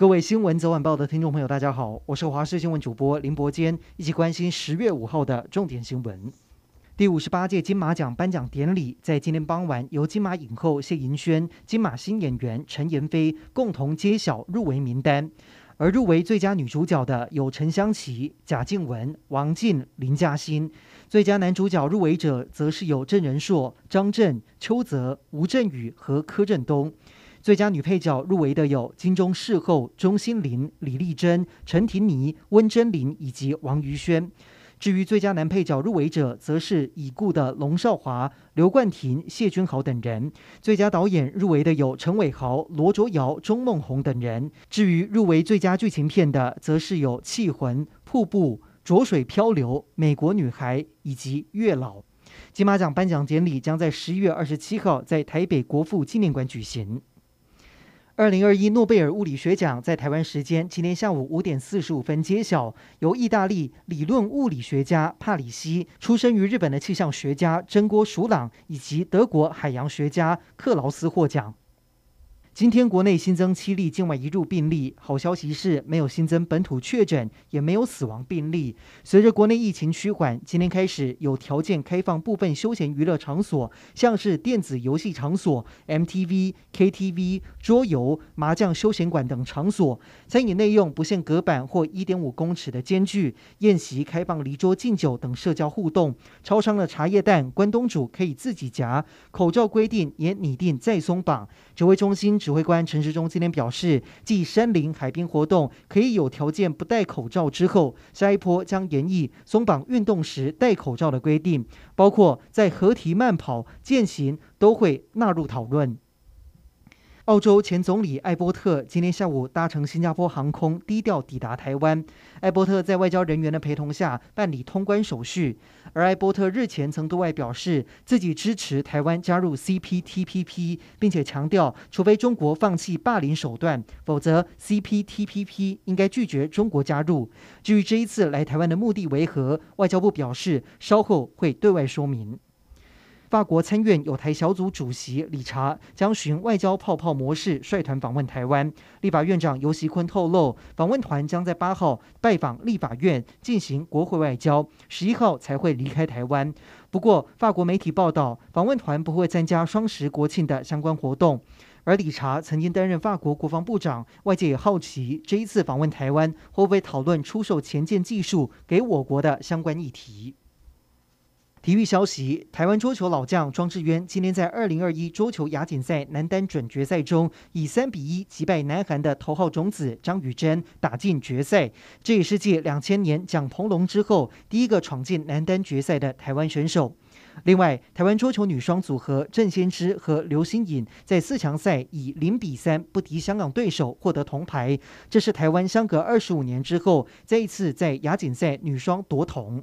各位新闻早晚报的听众朋友，大家好，我是华视新闻主播林伯坚，一起关心十月五号的重点新闻。第五十八届金马奖颁奖典礼在今天傍晚由金马影后谢盈萱、金马新演员陈妍霏共同揭晓入围名单。而入围最佳女主角的有陈湘琪、贾静雯、王静、林嘉欣。最佳男主角入围者则是有郑人硕、张震、邱泽、吴镇宇和柯震东。最佳女配角入围的有金钟视后钟欣凌、李丽珍、陈婷妮、温贞菱以及王瑜萱。至于最佳男配角入围者，则是已故的龙劭华、刘冠廷、谢君豪等人。最佳导演入围的有陈伟豪、罗卓瑶、钟孟宏等人。至于入围最佳剧情片的，则是有《气魂》、《瀑布》、《浊水漂流》、《美国女孩》以及《月老》。金马奖颁奖典礼将在十一月二十七号在台北国父纪念馆举行。二零二一诺贝尔物理学奖在台湾时间今天下午五点四十五分揭晓，由意大利理论物理学家帕里西、出生于日本的气象学家真锅鼠朗以及德国海洋学家克劳斯获奖。今天国内新增七例境外移入病例，好消息是没有新增本土确诊，也没有死亡病例。随着国内疫情趋缓，今天开始有条件开放部分休闲娱乐场所，像是电子游戏场所、MTV、KTV、桌游、麻将休闲馆等场所。餐饮内用不限隔板或一点五公尺的间距，宴席开放离桌敬酒等社交互动。超商的茶叶蛋、关东煮可以自己夹，口罩规定也拟定再松绑。指挥中心指指挥官陈时中今天表示，继山林、海滨活动可以有条件不戴口罩之后，下一波将研议松绑运动时戴口罩的规定，包括在合体慢跑、健行都会纳入讨论。澳洲前总理艾波特今天下午搭乘新加坡航空低调抵达台湾。艾波特在外交人员的陪同下办理通关手续。而艾波特日前曾对外表示，自己支持台湾加入 CPTPP，并且强调，除非中国放弃霸凌手段，否则 CPTPP 应该拒绝中国加入。至于这一次来台湾的目的为何，外交部表示稍后会对外说明。法国参院友台小组主席理查将循外交泡泡模式率团访问台湾。立法院长游锡坤透露，访问团将在八号拜访立法院进行国会外交，十一号才会离开台湾。不过，法国媒体报道，访问团不会参加双十国庆的相关活动。而理查曾经担任法国国防部长，外界也好奇这一次访问台湾会不会讨论出售潜舰技术给我国的相关议题。体育消息：台湾桌球老将庄智渊今天在二零二一桌球亚锦赛男单准决赛中，以三比一击败南韩的头号种子张宇珍，打进决赛。这也是继两千年蒋鹏龙之后第一个闯进男单决赛的台湾选手。另外，台湾桌球女双组合郑先知和刘欣颖在四强赛以零比三不敌香港对手，获得铜牌。这是台湾相隔二十五年之后再一次在亚锦赛女双夺铜。